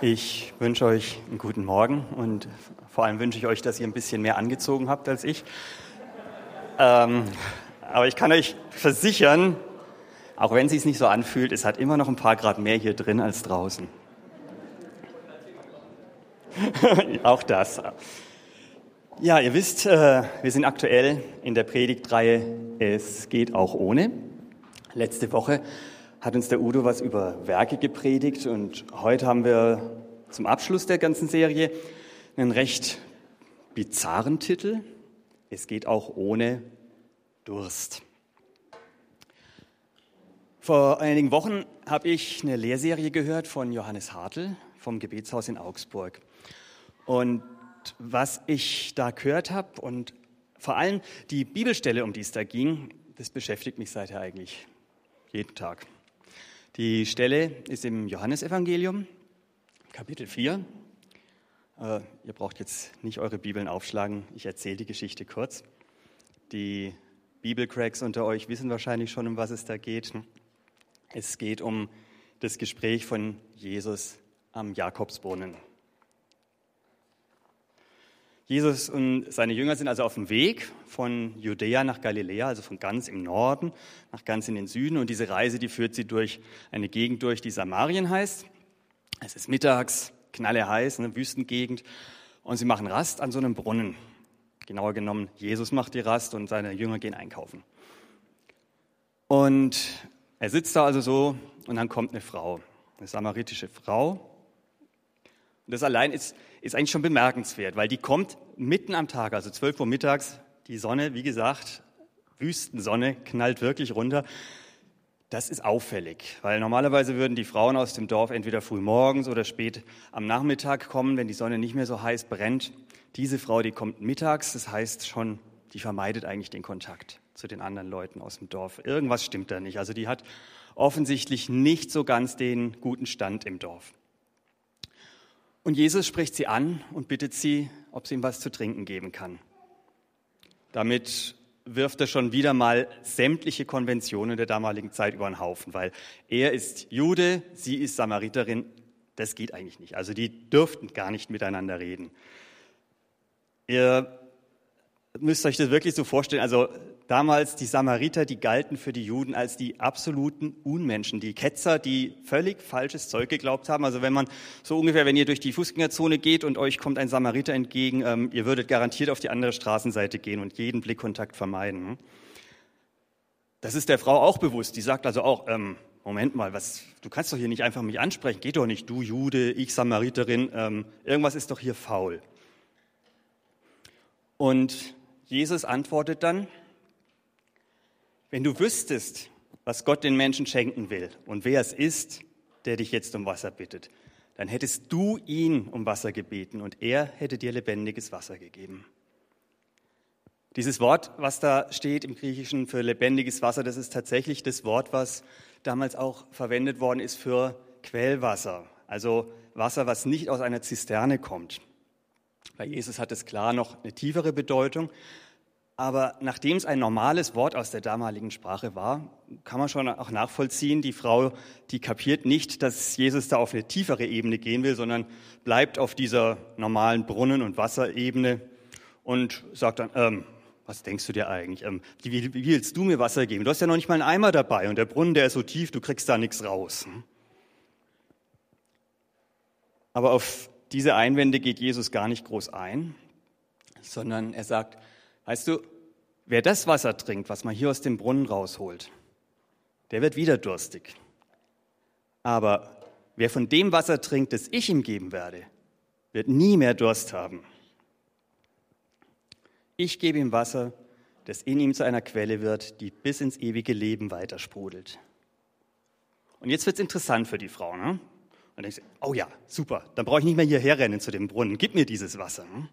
Ich wünsche euch einen guten Morgen und vor allem wünsche ich euch, dass ihr ein bisschen mehr angezogen habt als ich. Ähm, aber ich kann euch versichern, auch wenn es sich nicht so anfühlt, es hat immer noch ein paar Grad mehr hier drin als draußen. auch das. Ja, ihr wisst, äh, wir sind aktuell in der Predigtreihe Es geht auch ohne. Letzte Woche hat uns der Udo was über Werke gepredigt und heute haben wir zum Abschluss der ganzen Serie einen recht bizarren Titel. Es geht auch ohne Durst. Vor einigen Wochen habe ich eine Lehrserie gehört von Johannes Hartl vom Gebetshaus in Augsburg. Und was ich da gehört habe und vor allem die Bibelstelle, um die es da ging, das beschäftigt mich seither eigentlich jeden Tag. Die Stelle ist im Johannesevangelium, Kapitel 4. Äh, ihr braucht jetzt nicht eure Bibeln aufschlagen, ich erzähle die Geschichte kurz. Die Bibelcracks unter euch wissen wahrscheinlich schon, um was es da geht. Es geht um das Gespräch von Jesus am Jakobsbrunnen. Jesus und seine Jünger sind also auf dem Weg von Judäa nach Galiläa, also von ganz im Norden nach ganz in den Süden. Und diese Reise, die führt sie durch eine Gegend durch, die Samarien heißt. Es ist mittags, knalle heiß, eine Wüstengegend. Und sie machen Rast an so einem Brunnen. Genauer genommen, Jesus macht die Rast und seine Jünger gehen einkaufen. Und er sitzt da also so und dann kommt eine Frau, eine samaritische Frau. Und das allein ist ist eigentlich schon bemerkenswert, weil die kommt mitten am Tag, also 12 Uhr mittags, die Sonne, wie gesagt, Wüstensonne knallt wirklich runter. Das ist auffällig, weil normalerweise würden die Frauen aus dem Dorf entweder früh morgens oder spät am Nachmittag kommen, wenn die Sonne nicht mehr so heiß brennt. Diese Frau, die kommt mittags, das heißt schon, die vermeidet eigentlich den Kontakt zu den anderen Leuten aus dem Dorf. Irgendwas stimmt da nicht. Also die hat offensichtlich nicht so ganz den guten Stand im Dorf. Und Jesus spricht sie an und bittet sie, ob sie ihm was zu trinken geben kann. Damit wirft er schon wieder mal sämtliche Konventionen der damaligen Zeit über den Haufen, weil er ist Jude, sie ist Samariterin. Das geht eigentlich nicht. Also die dürften gar nicht miteinander reden. Ihr müsst euch das wirklich so vorstellen. Also damals die Samariter, die galten für die Juden als die absoluten Unmenschen, die Ketzer, die völlig falsches Zeug geglaubt haben. Also wenn man so ungefähr, wenn ihr durch die Fußgängerzone geht und euch kommt ein Samariter entgegen, ähm, ihr würdet garantiert auf die andere Straßenseite gehen und jeden Blickkontakt vermeiden. Das ist der Frau auch bewusst. Die sagt also auch, ähm, Moment mal, was, du kannst doch hier nicht einfach mich ansprechen. Geht doch nicht, du Jude, ich Samariterin. Ähm, irgendwas ist doch hier faul. Und Jesus antwortet dann, wenn du wüsstest, was Gott den Menschen schenken will und wer es ist, der dich jetzt um Wasser bittet, dann hättest du ihn um Wasser gebeten und er hätte dir lebendiges Wasser gegeben. Dieses Wort, was da steht im Griechischen für lebendiges Wasser, das ist tatsächlich das Wort, was damals auch verwendet worden ist für Quellwasser, also Wasser, was nicht aus einer Zisterne kommt. Bei Jesus hat es klar noch eine tiefere Bedeutung, aber nachdem es ein normales Wort aus der damaligen Sprache war, kann man schon auch nachvollziehen, die Frau, die kapiert nicht, dass Jesus da auf eine tiefere Ebene gehen will, sondern bleibt auf dieser normalen Brunnen- und Wasserebene und sagt dann, ähm, was denkst du dir eigentlich? Ähm, wie, wie willst du mir Wasser geben? Du hast ja noch nicht mal einen Eimer dabei und der Brunnen, der ist so tief, du kriegst da nichts raus. Aber auf diese Einwände geht Jesus gar nicht groß ein, sondern er sagt, Weißt du, wer das Wasser trinkt, was man hier aus dem Brunnen rausholt, der wird wieder durstig. Aber wer von dem Wasser trinkt, das ich ihm geben werde, wird nie mehr Durst haben. Ich gebe ihm Wasser, das in ihm zu einer Quelle wird, die bis ins ewige Leben weitersprudelt. Und jetzt wird es interessant für die Frau. Ne? Und denkst du, oh ja, super, dann brauche ich nicht mehr hierher rennen zu dem Brunnen, gib mir dieses Wasser. Ne?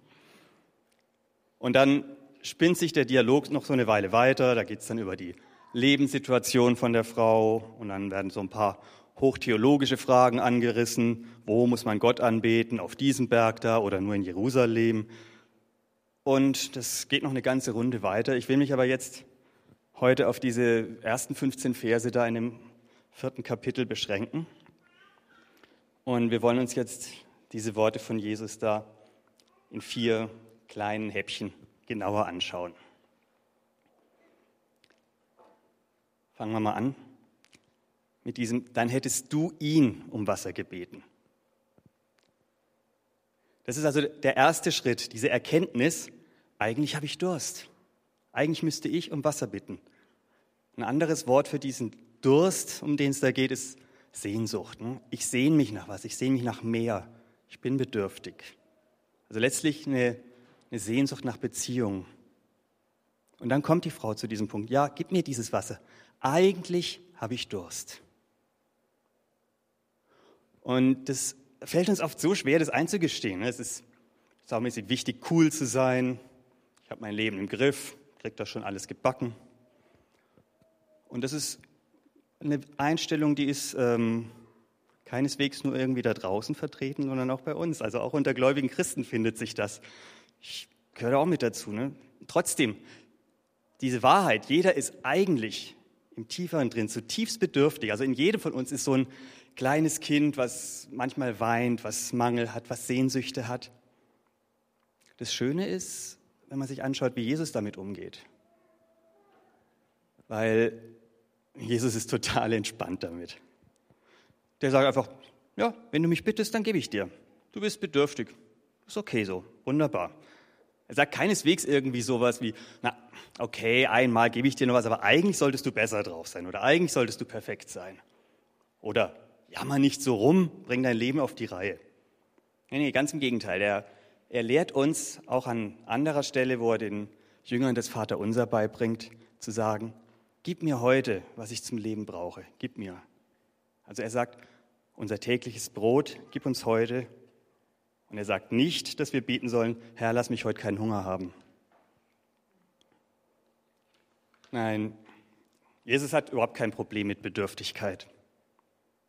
Und dann spinnt sich der Dialog noch so eine Weile weiter. Da geht es dann über die Lebenssituation von der Frau und dann werden so ein paar hochtheologische Fragen angerissen. Wo muss man Gott anbeten? Auf diesem Berg da oder nur in Jerusalem? Und das geht noch eine ganze Runde weiter. Ich will mich aber jetzt heute auf diese ersten 15 Verse da in dem vierten Kapitel beschränken. Und wir wollen uns jetzt diese Worte von Jesus da in vier kleinen Häppchen genauer anschauen. Fangen wir mal an mit diesem, dann hättest du ihn um Wasser gebeten. Das ist also der erste Schritt, diese Erkenntnis, eigentlich habe ich Durst. Eigentlich müsste ich um Wasser bitten. Ein anderes Wort für diesen Durst, um den es da geht, ist Sehnsucht. Ne? Ich sehne mich nach was, ich sehne mich nach mehr. Ich bin bedürftig. Also letztlich eine, eine Sehnsucht nach Beziehung. Und dann kommt die Frau zu diesem Punkt, ja, gib mir dieses Wasser. Eigentlich habe ich Durst. Und das fällt uns oft so schwer, das einzugestehen. Ne? Es ist saumäßig wichtig, cool zu sein. Ich habe mein Leben im Griff, kriege das schon alles gebacken. Und das ist eine Einstellung, die ist ähm, keineswegs nur irgendwie da draußen vertreten, sondern auch bei uns. Also auch unter gläubigen Christen findet sich das. Ich gehöre auch mit dazu. Ne? Trotzdem, diese Wahrheit, jeder ist eigentlich im Tieferen drin zutiefst bedürftig. Also in jedem von uns ist so ein kleines Kind, was manchmal weint, was Mangel hat, was Sehnsüchte hat. Das Schöne ist, wenn man sich anschaut, wie Jesus damit umgeht. Weil Jesus ist total entspannt damit. Der sagt einfach, ja, wenn du mich bittest, dann gebe ich dir. Du bist bedürftig. Ist okay so. Wunderbar. Er sagt keineswegs irgendwie sowas wie, na, okay, einmal gebe ich dir noch was, aber eigentlich solltest du besser drauf sein oder eigentlich solltest du perfekt sein. Oder jammer nicht so rum, bring dein Leben auf die Reihe. Nee, nee, ganz im Gegenteil. Er, er lehrt uns auch an anderer Stelle, wo er den Jüngern des Vaterunser beibringt, zu sagen, gib mir heute, was ich zum Leben brauche, gib mir. Also er sagt, unser tägliches Brot, gib uns heute. Und er sagt nicht, dass wir beten sollen, Herr, lass mich heute keinen Hunger haben. Nein, Jesus hat überhaupt kein Problem mit Bedürftigkeit.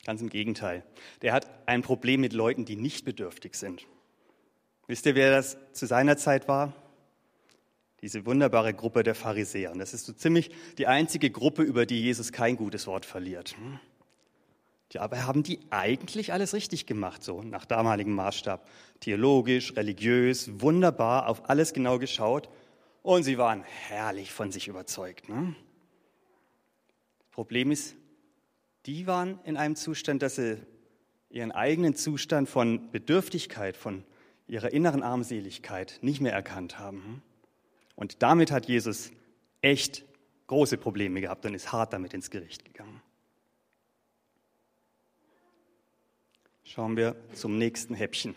Ganz im Gegenteil. Der hat ein Problem mit Leuten, die nicht bedürftig sind. Wisst ihr, wer das zu seiner Zeit war? Diese wunderbare Gruppe der Pharisäer. Und das ist so ziemlich die einzige Gruppe, über die Jesus kein gutes Wort verliert. Ja, aber haben die eigentlich alles richtig gemacht, so nach damaligem Maßstab? Theologisch, religiös, wunderbar, auf alles genau geschaut. Und sie waren herrlich von sich überzeugt. Ne? Problem ist, die waren in einem Zustand, dass sie ihren eigenen Zustand von Bedürftigkeit, von ihrer inneren Armseligkeit nicht mehr erkannt haben. Und damit hat Jesus echt große Probleme gehabt und ist hart damit ins Gericht gegangen. Schauen wir zum nächsten Häppchen.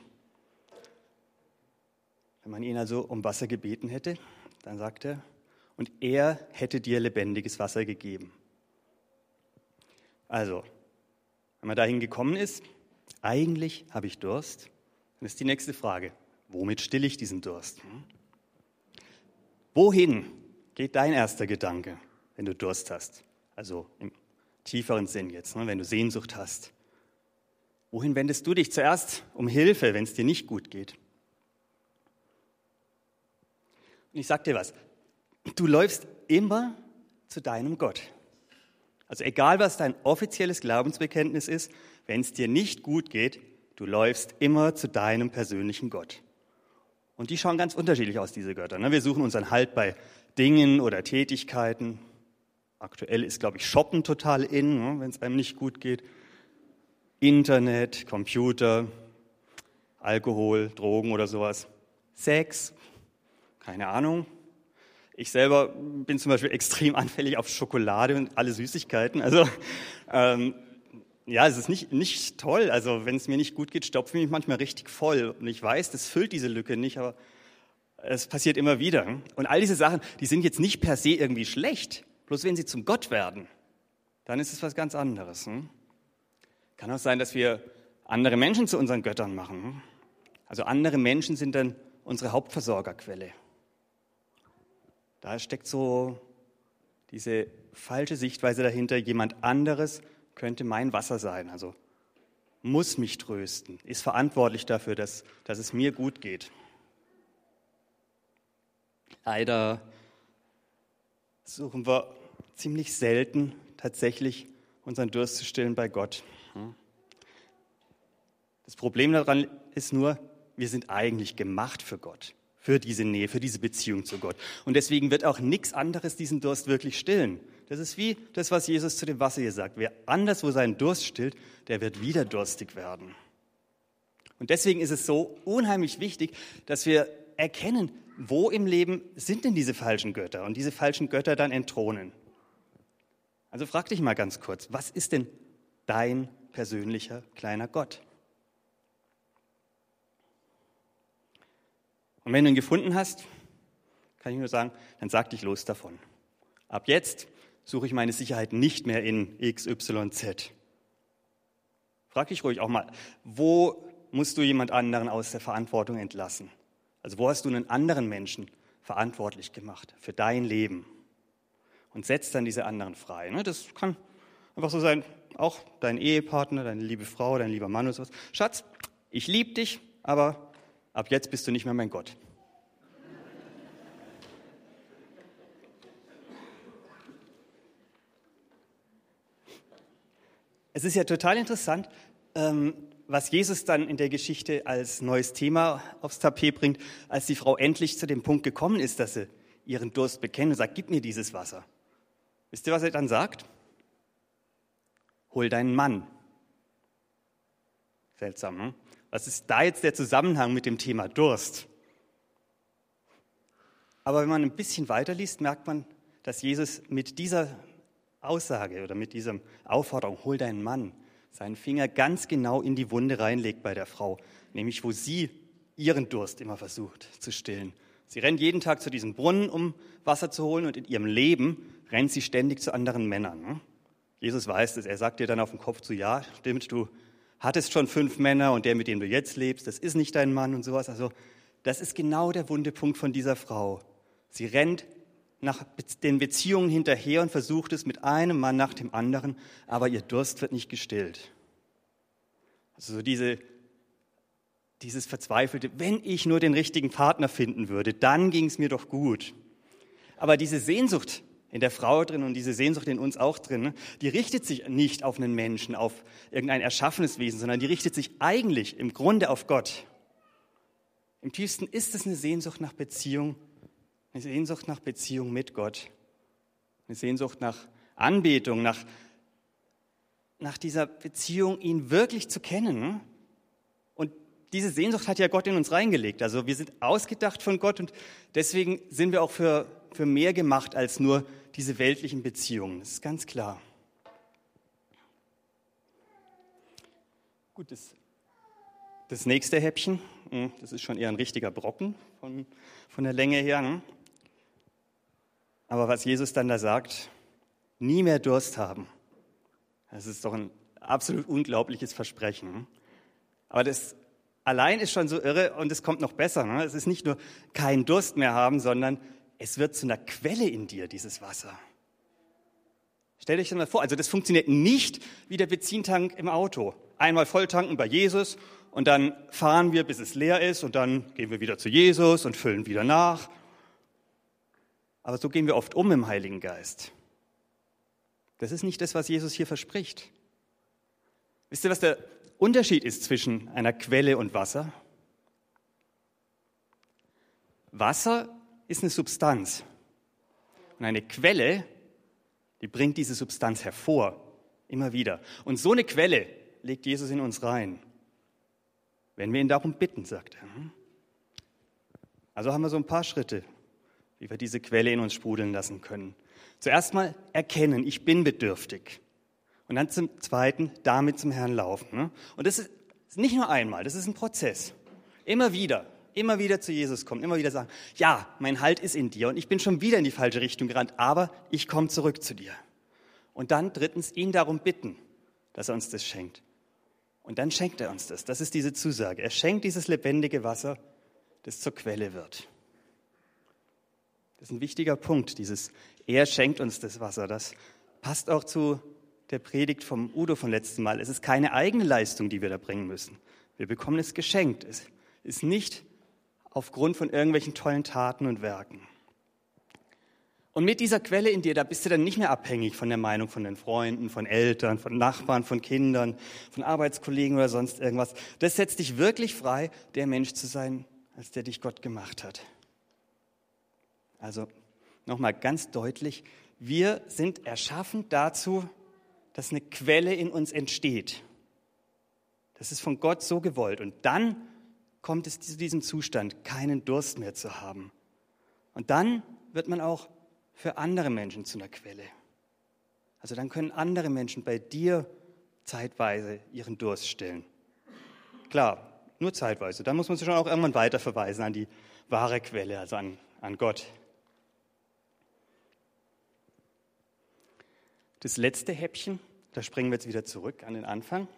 Wenn man ihn also um Wasser gebeten hätte, dann sagt er, und er hätte dir lebendiges Wasser gegeben. Also, wenn man dahin gekommen ist, eigentlich habe ich Durst, dann ist die nächste Frage, womit stille ich diesen Durst? Hm? Wohin geht dein erster Gedanke, wenn du Durst hast? Also im tieferen Sinn jetzt, ne, wenn du Sehnsucht hast. Wohin wendest du dich zuerst um Hilfe, wenn es dir nicht gut geht? Und ich sag dir was, du läufst immer zu deinem Gott. Also egal, was dein offizielles Glaubensbekenntnis ist, wenn es dir nicht gut geht, du läufst immer zu deinem persönlichen Gott. Und die schauen ganz unterschiedlich aus, diese Götter. Ne? Wir suchen unseren Halt bei Dingen oder Tätigkeiten. Aktuell ist, glaube ich, Shoppen total in, ne? wenn es einem nicht gut geht. Internet, Computer, Alkohol, Drogen oder sowas. Sex, keine Ahnung, ich selber bin zum Beispiel extrem anfällig auf Schokolade und alle Süßigkeiten. Also ähm, ja, es ist nicht, nicht toll. Also wenn es mir nicht gut geht, stopfe ich mich manchmal richtig voll. Und ich weiß, das füllt diese Lücke nicht, aber es passiert immer wieder. Und all diese Sachen, die sind jetzt nicht per se irgendwie schlecht. Bloß wenn sie zum Gott werden, dann ist es was ganz anderes. Hm? Kann auch sein, dass wir andere Menschen zu unseren Göttern machen. Also andere Menschen sind dann unsere Hauptversorgerquelle. Da steckt so diese falsche Sichtweise dahinter, jemand anderes könnte mein Wasser sein, also muss mich trösten, ist verantwortlich dafür, dass, dass es mir gut geht. Leider suchen wir ziemlich selten tatsächlich unseren Durst zu stillen bei Gott. Das Problem daran ist nur, wir sind eigentlich gemacht für Gott, für diese Nähe, für diese Beziehung zu Gott. Und deswegen wird auch nichts anderes diesen Durst wirklich stillen. Das ist wie das, was Jesus zu dem Wasser hier sagt. Wer anderswo seinen Durst stillt, der wird wieder durstig werden. Und deswegen ist es so unheimlich wichtig, dass wir erkennen, wo im Leben sind denn diese falschen Götter und diese falschen Götter dann entthronen. Also frag dich mal ganz kurz, was ist denn dein persönlicher kleiner Gott? Und wenn du ihn gefunden hast, kann ich nur sagen, dann sag dich los davon. Ab jetzt suche ich meine Sicherheit nicht mehr in XYZ. Frag dich ruhig auch mal, wo musst du jemand anderen aus der Verantwortung entlassen? Also wo hast du einen anderen Menschen verantwortlich gemacht für dein Leben? Und setzt dann diese anderen frei. Ne? Das kann einfach so sein, auch dein Ehepartner, deine liebe Frau, dein lieber Mann oder sowas. Schatz, ich liebe dich, aber ab jetzt bist du nicht mehr mein Gott. Es ist ja total interessant, ähm, was Jesus dann in der Geschichte als neues Thema aufs Tapet bringt, als die Frau endlich zu dem Punkt gekommen ist, dass sie ihren Durst bekennt und sagt, gib mir dieses Wasser. Wisst ihr, was er dann sagt? Hol deinen Mann. Seltsam, ne? Was ist da jetzt der Zusammenhang mit dem Thema Durst? Aber wenn man ein bisschen weiterliest, merkt man, dass Jesus mit dieser Aussage oder mit dieser Aufforderung, hol deinen Mann, seinen Finger ganz genau in die Wunde reinlegt bei der Frau, nämlich wo sie ihren Durst immer versucht zu stillen. Sie rennt jeden Tag zu diesem Brunnen, um Wasser zu holen und in ihrem Leben rennt sie ständig zu anderen Männern. Ne? Jesus weiß es, er sagt dir dann auf den Kopf zu, ja, stimmt, du hattest schon fünf Männer und der, mit dem du jetzt lebst, das ist nicht dein Mann und sowas. Also das ist genau der Wundepunkt von dieser Frau. Sie rennt nach den Beziehungen hinterher und versucht es mit einem Mann nach dem anderen, aber ihr Durst wird nicht gestillt. Also so diese, dieses Verzweifelte, wenn ich nur den richtigen Partner finden würde, dann ging es mir doch gut. Aber diese Sehnsucht in der Frau drin und diese Sehnsucht in uns auch drin, die richtet sich nicht auf einen Menschen, auf irgendein erschaffenes Wesen, sondern die richtet sich eigentlich im Grunde auf Gott. Im tiefsten ist es eine Sehnsucht nach Beziehung eine Sehnsucht nach Beziehung mit Gott. Eine Sehnsucht nach Anbetung, nach, nach dieser Beziehung, ihn wirklich zu kennen. Und diese Sehnsucht hat ja Gott in uns reingelegt. Also wir sind ausgedacht von Gott und deswegen sind wir auch für, für mehr gemacht als nur diese weltlichen Beziehungen. Das ist ganz klar. Gut, das, das nächste Häppchen, hm, das ist schon eher ein richtiger Brocken von, von der Länge her. Ne? Aber was Jesus dann da sagt, nie mehr Durst haben, das ist doch ein absolut unglaubliches Versprechen. Aber das allein ist schon so irre und es kommt noch besser. Ne? Es ist nicht nur kein Durst mehr haben, sondern es wird zu einer Quelle in dir, dieses Wasser. Stell dich das mal vor, also das funktioniert nicht wie der Benzintank im Auto. Einmal volltanken bei Jesus und dann fahren wir, bis es leer ist und dann gehen wir wieder zu Jesus und füllen wieder nach aber so gehen wir oft um im Heiligen Geist. Das ist nicht das, was Jesus hier verspricht. Wisst ihr, was der Unterschied ist zwischen einer Quelle und Wasser? Wasser ist eine Substanz. Und eine Quelle, die bringt diese Substanz hervor, immer wieder. Und so eine Quelle legt Jesus in uns rein, wenn wir ihn darum bitten, sagt er. Also haben wir so ein paar Schritte wie wir diese Quelle in uns sprudeln lassen können. Zuerst mal erkennen, ich bin bedürftig. Und dann zum Zweiten, damit zum Herrn laufen. Ne? Und das ist nicht nur einmal, das ist ein Prozess. Immer wieder, immer wieder zu Jesus kommen, immer wieder sagen, ja, mein Halt ist in dir und ich bin schon wieder in die falsche Richtung gerannt, aber ich komme zurück zu dir. Und dann drittens, ihn darum bitten, dass er uns das schenkt. Und dann schenkt er uns das. Das ist diese Zusage. Er schenkt dieses lebendige Wasser, das zur Quelle wird. Das ist ein wichtiger Punkt, dieses Er schenkt uns das Wasser. Das passt auch zu der Predigt vom Udo von letztem Mal. Es ist keine eigene Leistung, die wir da bringen müssen. Wir bekommen es geschenkt. Es ist nicht aufgrund von irgendwelchen tollen Taten und Werken. Und mit dieser Quelle in dir, da bist du dann nicht mehr abhängig von der Meinung von den Freunden, von Eltern, von Nachbarn, von Kindern, von Arbeitskollegen oder sonst irgendwas. Das setzt dich wirklich frei, der Mensch zu sein, als der dich Gott gemacht hat. Also nochmal ganz deutlich, wir sind erschaffen dazu, dass eine Quelle in uns entsteht. Das ist von Gott so gewollt. Und dann kommt es zu diesem Zustand, keinen Durst mehr zu haben. Und dann wird man auch für andere Menschen zu einer Quelle. Also dann können andere Menschen bei dir zeitweise ihren Durst stillen. Klar, nur zeitweise. Dann muss man sich schon auch irgendwann weiterverweisen an die wahre Quelle, also an, an Gott. Das letzte Häppchen, da springen wir jetzt wieder zurück an den Anfang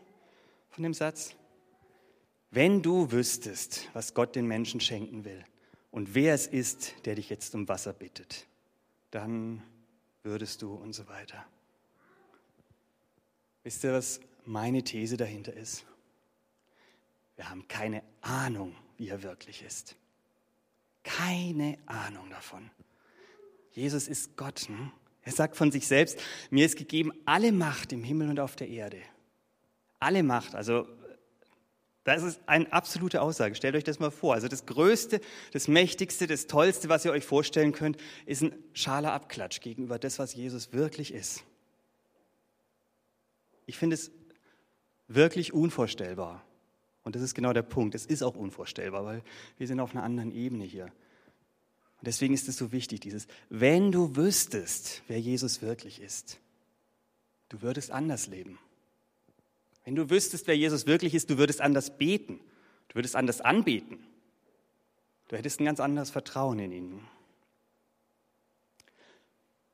von dem Satz. Wenn du wüsstest, was Gott den Menschen schenken will und wer es ist, der dich jetzt um Wasser bittet, dann würdest du und so weiter. Wisst ihr, was meine These dahinter ist? Wir haben keine Ahnung, wie er wirklich ist. Keine Ahnung davon. Jesus ist Gott. Hm? Er sagt von sich selbst, mir ist gegeben alle Macht im Himmel und auf der Erde. Alle Macht, also das ist eine absolute Aussage. Stellt euch das mal vor. Also das Größte, das Mächtigste, das Tollste, was ihr euch vorstellen könnt, ist ein schaler Abklatsch gegenüber das, was Jesus wirklich ist. Ich finde es wirklich unvorstellbar. Und das ist genau der Punkt. Es ist auch unvorstellbar, weil wir sind auf einer anderen Ebene hier. Und deswegen ist es so wichtig, dieses, wenn du wüsstest, wer Jesus wirklich ist, du würdest anders leben. Wenn du wüsstest, wer Jesus wirklich ist, du würdest anders beten, du würdest anders anbeten. Du hättest ein ganz anderes Vertrauen in ihn.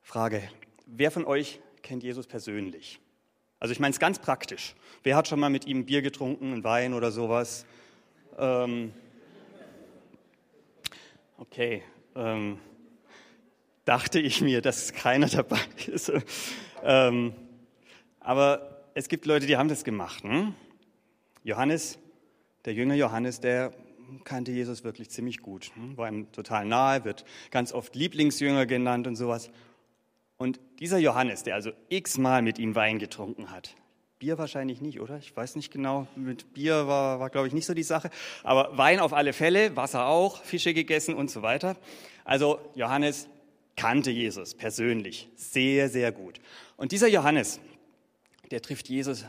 Frage, wer von euch kennt Jesus persönlich? Also ich meine es ganz praktisch. Wer hat schon mal mit ihm Bier getrunken, einen Wein oder sowas? Ähm, okay, ähm, dachte ich mir, dass keiner dabei ist. ähm, aber es gibt Leute, die haben das gemacht. Hm? Johannes, der Jünger Johannes, der kannte Jesus wirklich ziemlich gut, hm? war ihm total nahe, wird ganz oft Lieblingsjünger genannt und sowas. Und dieser Johannes, der also x-mal mit ihm Wein getrunken hat, Bier wahrscheinlich nicht, oder? Ich weiß nicht genau. Mit Bier war, war glaube ich, nicht so die Sache. Aber Wein auf alle Fälle, Wasser auch, Fische gegessen und so weiter. Also Johannes kannte Jesus persönlich sehr, sehr gut. Und dieser Johannes, der trifft Jesus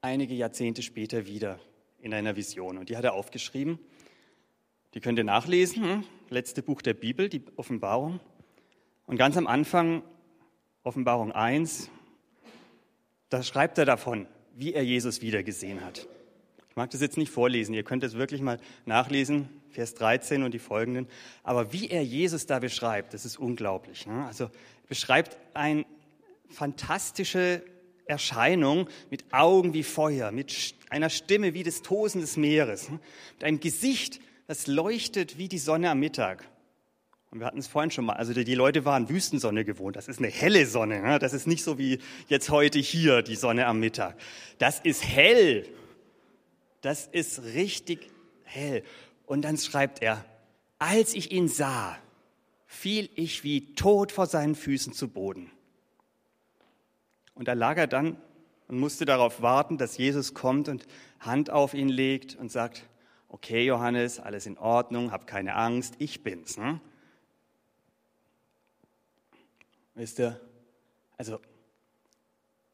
einige Jahrzehnte später wieder in einer Vision. Und die hat er aufgeschrieben. Die könnt ihr nachlesen. Hm? Letzte Buch der Bibel, die Offenbarung. Und ganz am Anfang, Offenbarung 1, da schreibt er davon, wie er Jesus wiedergesehen hat. Ich mag das jetzt nicht vorlesen, ihr könnt es wirklich mal nachlesen, Vers 13 und die folgenden. Aber wie er Jesus da beschreibt, das ist unglaublich. Ne? Also beschreibt eine fantastische Erscheinung mit Augen wie Feuer, mit einer Stimme wie das Tosen des Meeres, ne? mit einem Gesicht, das leuchtet wie die Sonne am Mittag und wir hatten es vorhin schon mal, also die Leute waren Wüstensonne gewohnt. Das ist eine helle Sonne. Ne? Das ist nicht so wie jetzt heute hier die Sonne am Mittag. Das ist hell. Das ist richtig hell. Und dann schreibt er, als ich ihn sah, fiel ich wie tot vor seinen Füßen zu Boden. Und da lag er dann und musste darauf warten, dass Jesus kommt und Hand auf ihn legt und sagt, okay Johannes, alles in Ordnung, hab keine Angst, ich bin's. Ne? Wisst ihr, also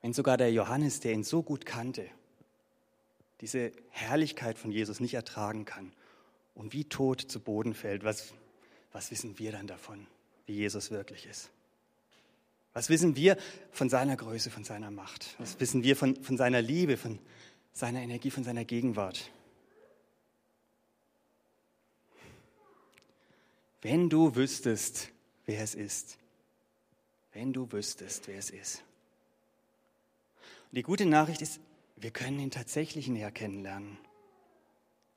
wenn sogar der Johannes, der ihn so gut kannte, diese Herrlichkeit von Jesus nicht ertragen kann und wie tot zu Boden fällt, was, was wissen wir dann davon, wie Jesus wirklich ist? Was wissen wir von seiner Größe, von seiner Macht? Was wissen wir von, von seiner Liebe, von seiner Energie, von seiner Gegenwart? Wenn du wüsstest, wer es ist, wenn du wüsstest, wer es ist. Und die gute Nachricht ist, wir können ihn tatsächlich näher kennenlernen.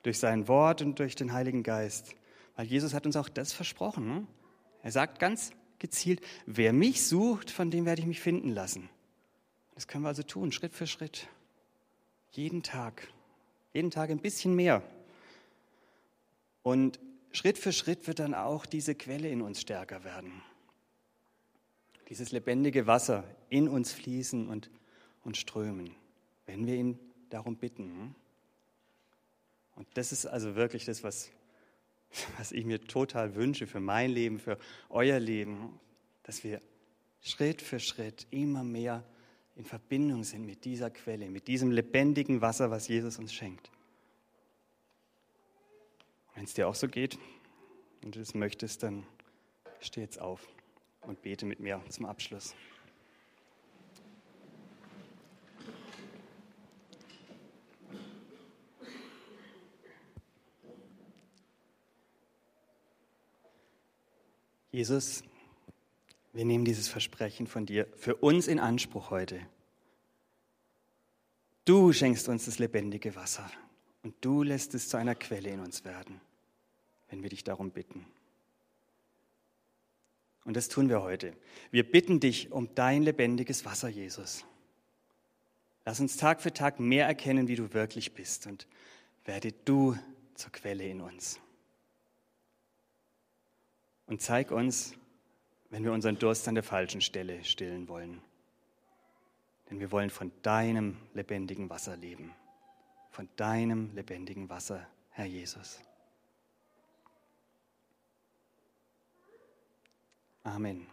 Durch sein Wort und durch den Heiligen Geist. Weil Jesus hat uns auch das versprochen. Ne? Er sagt ganz gezielt, wer mich sucht, von dem werde ich mich finden lassen. Das können wir also tun, Schritt für Schritt. Jeden Tag. Jeden Tag ein bisschen mehr. Und Schritt für Schritt wird dann auch diese Quelle in uns stärker werden. dieses lebendige Wasser in uns fließen und, und strömen, wenn wir ihn darum bitten. Und das ist also wirklich das, was, was ich mir total wünsche für mein Leben, für euer Leben, dass wir Schritt für Schritt immer mehr in Verbindung sind mit dieser Quelle, mit diesem lebendigen Wasser, was Jesus uns schenkt. Wenn es dir auch so geht und du es möchtest, dann steh jetzt auf und bete mit mir zum Abschluss. Jesus, wir nehmen dieses Versprechen von dir für uns in Anspruch heute. Du schenkst uns das lebendige Wasser und du lässt es zu einer Quelle in uns werden, wenn wir dich darum bitten. Und das tun wir heute. Wir bitten dich um dein lebendiges Wasser, Jesus. Lass uns Tag für Tag mehr erkennen, wie du wirklich bist und werde du zur Quelle in uns. Und zeig uns, wenn wir unseren Durst an der falschen Stelle stillen wollen. Denn wir wollen von deinem lebendigen Wasser leben. Von deinem lebendigen Wasser, Herr Jesus. Amen.